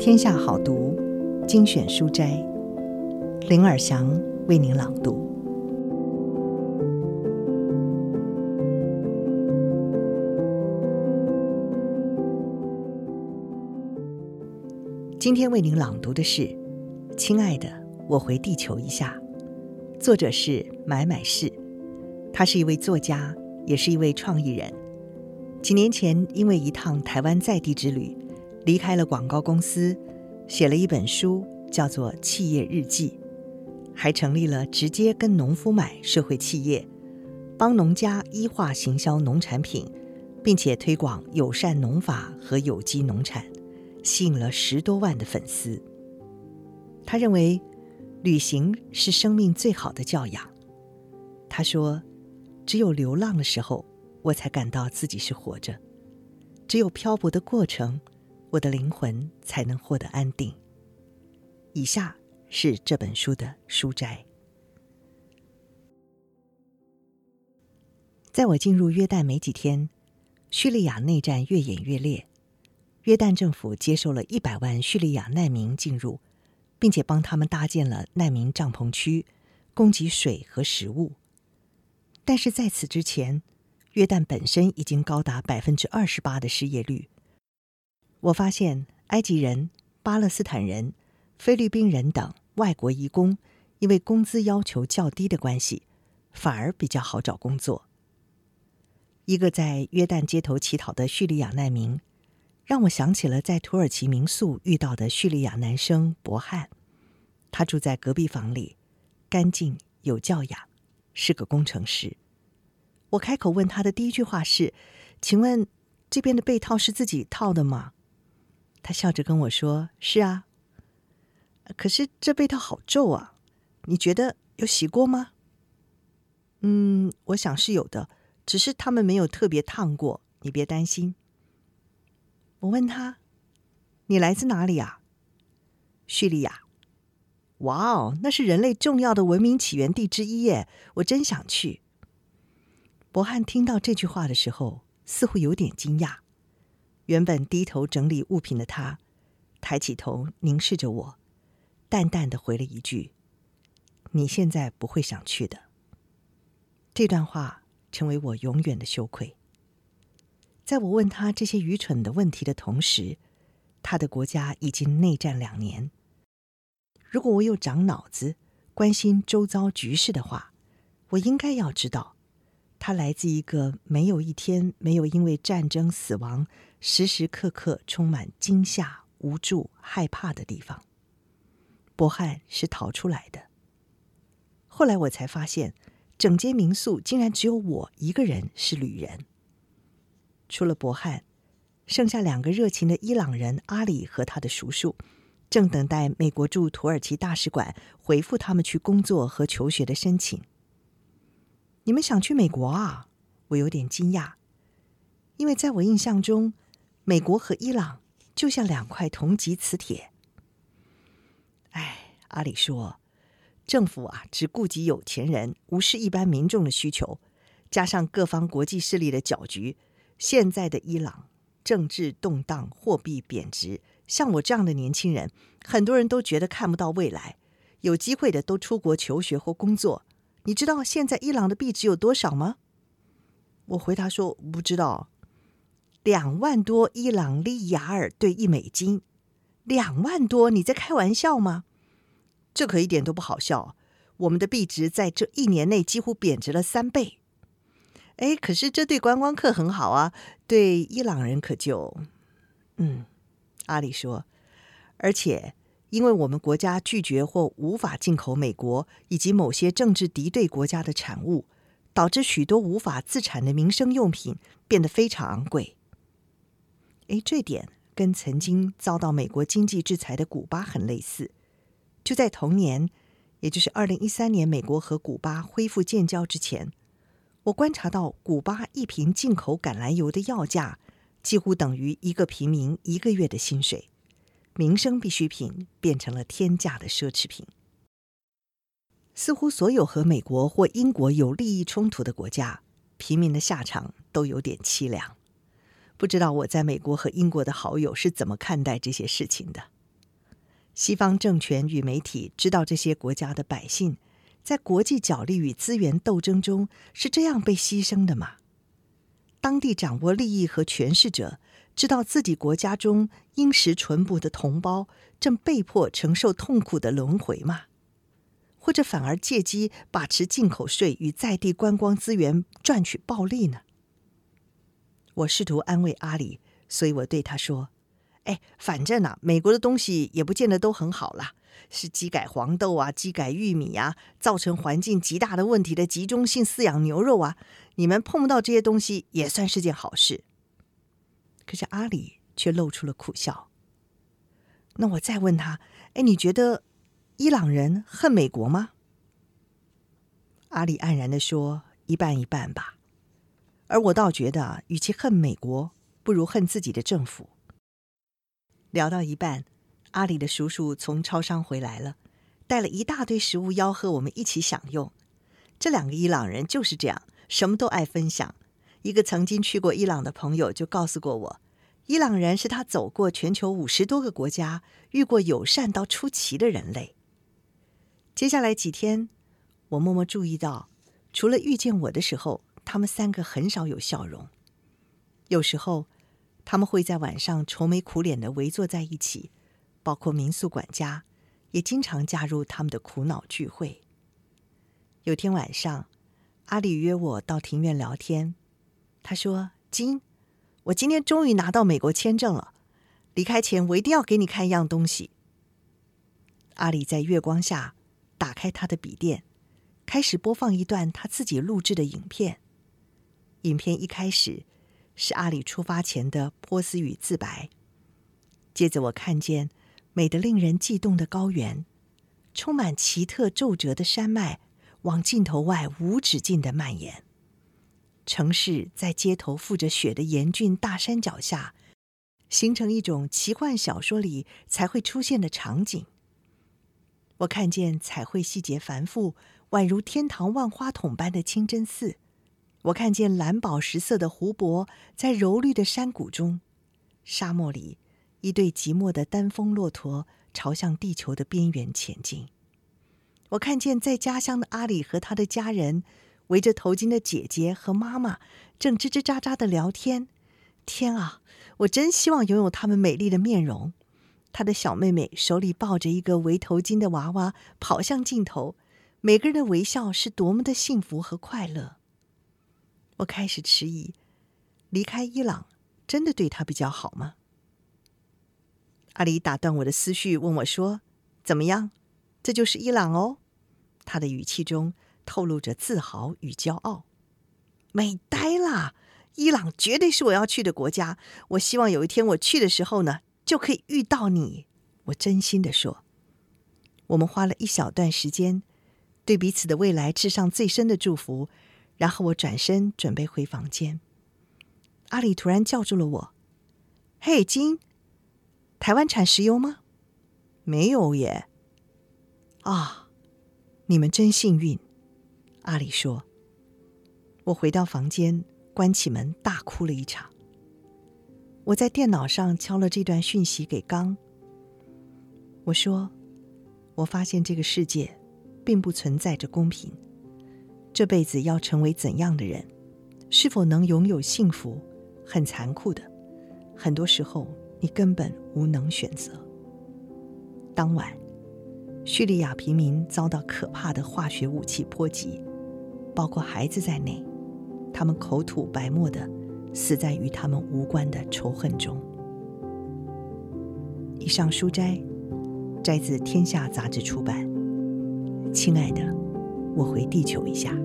天下好读精选书斋，林尔祥为您朗读。今天为您朗读的是《亲爱的，我回地球一下》，作者是买买氏，他是一位作家，也是一位创意人。几年前，因为一趟台湾在地之旅，离开了广告公司，写了一本书，叫做《企业日记》，还成立了直接跟农夫买社会企业，帮农家医化行销农产品，并且推广友善农法和有机农产，吸引了十多万的粉丝。他认为，旅行是生命最好的教养。他说，只有流浪的时候，我才感到自己是活着，只有漂泊的过程，我的灵魂才能获得安定。以下是这本书的书摘。在我进入约旦没几天，叙利亚内战越演越烈，约旦政府接受了一百万叙利亚难民进入，并且帮他们搭建了难民帐篷区，供给水和食物。但是在此之前，约旦本身已经高达百分之二十八的失业率。我发现埃及人、巴勒斯坦人、菲律宾人等外国移工，因为工资要求较低的关系，反而比较好找工作。一个在约旦街头乞讨的叙利亚难民，让我想起了在土耳其民宿遇到的叙利亚男生博汉。他住在隔壁房里，干净有教养，是个工程师。我开口问他的第一句话是：“请问这边的被套是自己套的吗？”他笑着跟我说：“是啊。”可是这被套好皱啊，你觉得有洗过吗？嗯，我想是有的，只是他们没有特别烫过，你别担心。我问他：“你来自哪里啊？”叙利亚。哇哦，那是人类重要的文明起源地之一耶，我真想去。博汉听到这句话的时候，似乎有点惊讶。原本低头整理物品的他，抬起头凝视着我，淡淡的回了一句：“你现在不会想去的。”这段话成为我永远的羞愧。在我问他这些愚蠢的问题的同时，他的国家已经内战两年。如果我有长脑子，关心周遭局势的话，我应该要知道。他来自一个没有一天没有因为战争死亡、时时刻刻充满惊吓、无助、害怕的地方。博汉是逃出来的。后来我才发现，整间民宿竟然只有我一个人是旅人。除了博汉，剩下两个热情的伊朗人阿里和他的叔叔，正等待美国驻土耳其大使馆回复他们去工作和求学的申请。你们想去美国啊？我有点惊讶，因为在我印象中，美国和伊朗就像两块同级磁铁。哎，阿里说，政府啊只顾及有钱人，无视一般民众的需求，加上各方国际势力的搅局，现在的伊朗政治动荡，货币贬值，像我这样的年轻人，很多人都觉得看不到未来，有机会的都出国求学或工作。你知道现在伊朗的币值有多少吗？我回答说不知道。两万多伊朗利亚尔兑一美金，两万多？你在开玩笑吗？这可一点都不好笑。我们的币值在这一年内几乎贬值了三倍。哎，可是这对观光客很好啊，对伊朗人可就……嗯，阿里说，而且。因为我们国家拒绝或无法进口美国以及某些政治敌对国家的产物，导致许多无法自产的民生用品变得非常昂贵。诶，这点跟曾经遭到美国经济制裁的古巴很类似。就在同年，也就是二零一三年，美国和古巴恢复建交之前，我观察到古巴一瓶进口橄榄油的要价几乎等于一个平民一个月的薪水。民生必需品变成了天价的奢侈品。似乎所有和美国或英国有利益冲突的国家，平民的下场都有点凄凉。不知道我在美国和英国的好友是怎么看待这些事情的？西方政权与媒体知道这些国家的百姓在国际角力与资源斗争中是这样被牺牲的吗？当地掌握利益和权势者知道自己国家中殷实淳朴的同胞正被迫承受痛苦的轮回吗？或者反而借机把持进口税与在地观光资源赚取暴利呢？我试图安慰阿里，所以我对他说：“哎，反正啊，美国的东西也不见得都很好啦，是基改黄豆啊、基改玉米啊，造成环境极大的问题的集中性饲养牛肉啊，你们碰不到这些东西也算是件好事。”可是阿里却露出了苦笑。那我再问他：“哎，你觉得伊朗人恨美国吗？”阿里黯然地说：“一半一半吧。”而我倒觉得，与其恨美国，不如恨自己的政府。聊到一半，阿里的叔叔从超商回来了，带了一大堆食物吆喝我们一起享用。这两个伊朗人就是这样，什么都爱分享。一个曾经去过伊朗的朋友就告诉过我，伊朗人是他走过全球五十多个国家，遇过友善到出奇的人类。接下来几天，我默默注意到，除了遇见我的时候，他们三个很少有笑容，有时候他们会在晚上愁眉苦脸的围坐在一起，包括民宿管家也经常加入他们的苦恼聚会。有天晚上，阿里约我到庭院聊天，他说：“金，我今天终于拿到美国签证了，离开前我一定要给你看一样东西。”阿里在月光下打开他的笔电，开始播放一段他自己录制的影片。影片一开始是阿里出发前的波斯语自白，接着我看见美得令人悸动的高原，充满奇特皱褶的山脉往镜头外无止境的蔓延，城市在街头覆着雪的严峻大山脚下，形成一种奇幻小说里才会出现的场景。我看见彩绘细节繁复，宛如天堂万花筒般的清真寺。我看见蓝宝石色的湖泊在柔绿的山谷中，沙漠里一对寂寞的单峰骆驼朝向地球的边缘前进。我看见在家乡的阿里和他的家人围着头巾的姐姐和妈妈正吱吱喳喳的聊天。天啊，我真希望拥有他们美丽的面容。他的小妹妹手里抱着一个围头巾的娃娃跑向镜头，每个人的微笑是多么的幸福和快乐。我开始迟疑，离开伊朗真的对他比较好吗？阿里打断我的思绪，问我说：“怎么样？这就是伊朗哦。”他的语气中透露着自豪与骄傲。美呆了！伊朗绝对是我要去的国家。我希望有一天我去的时候呢，就可以遇到你。我真心的说。我们花了一小段时间，对彼此的未来致上最深的祝福。然后我转身准备回房间，阿里突然叫住了我：“嘿，金，台湾产石油吗？”“没有耶。”“啊，你们真幸运。”阿里说。我回到房间，关起门，大哭了一场。我在电脑上敲了这段讯息给刚。我说：“我发现这个世界并不存在着公平。”这辈子要成为怎样的人，是否能拥有幸福，很残酷的。很多时候，你根本无能选择。当晚，叙利亚平民遭到可怕的化学武器波及，包括孩子在内，他们口吐白沫的死在与他们无关的仇恨中。以上书摘摘自《天下杂志》出版。亲爱的，我回地球一下。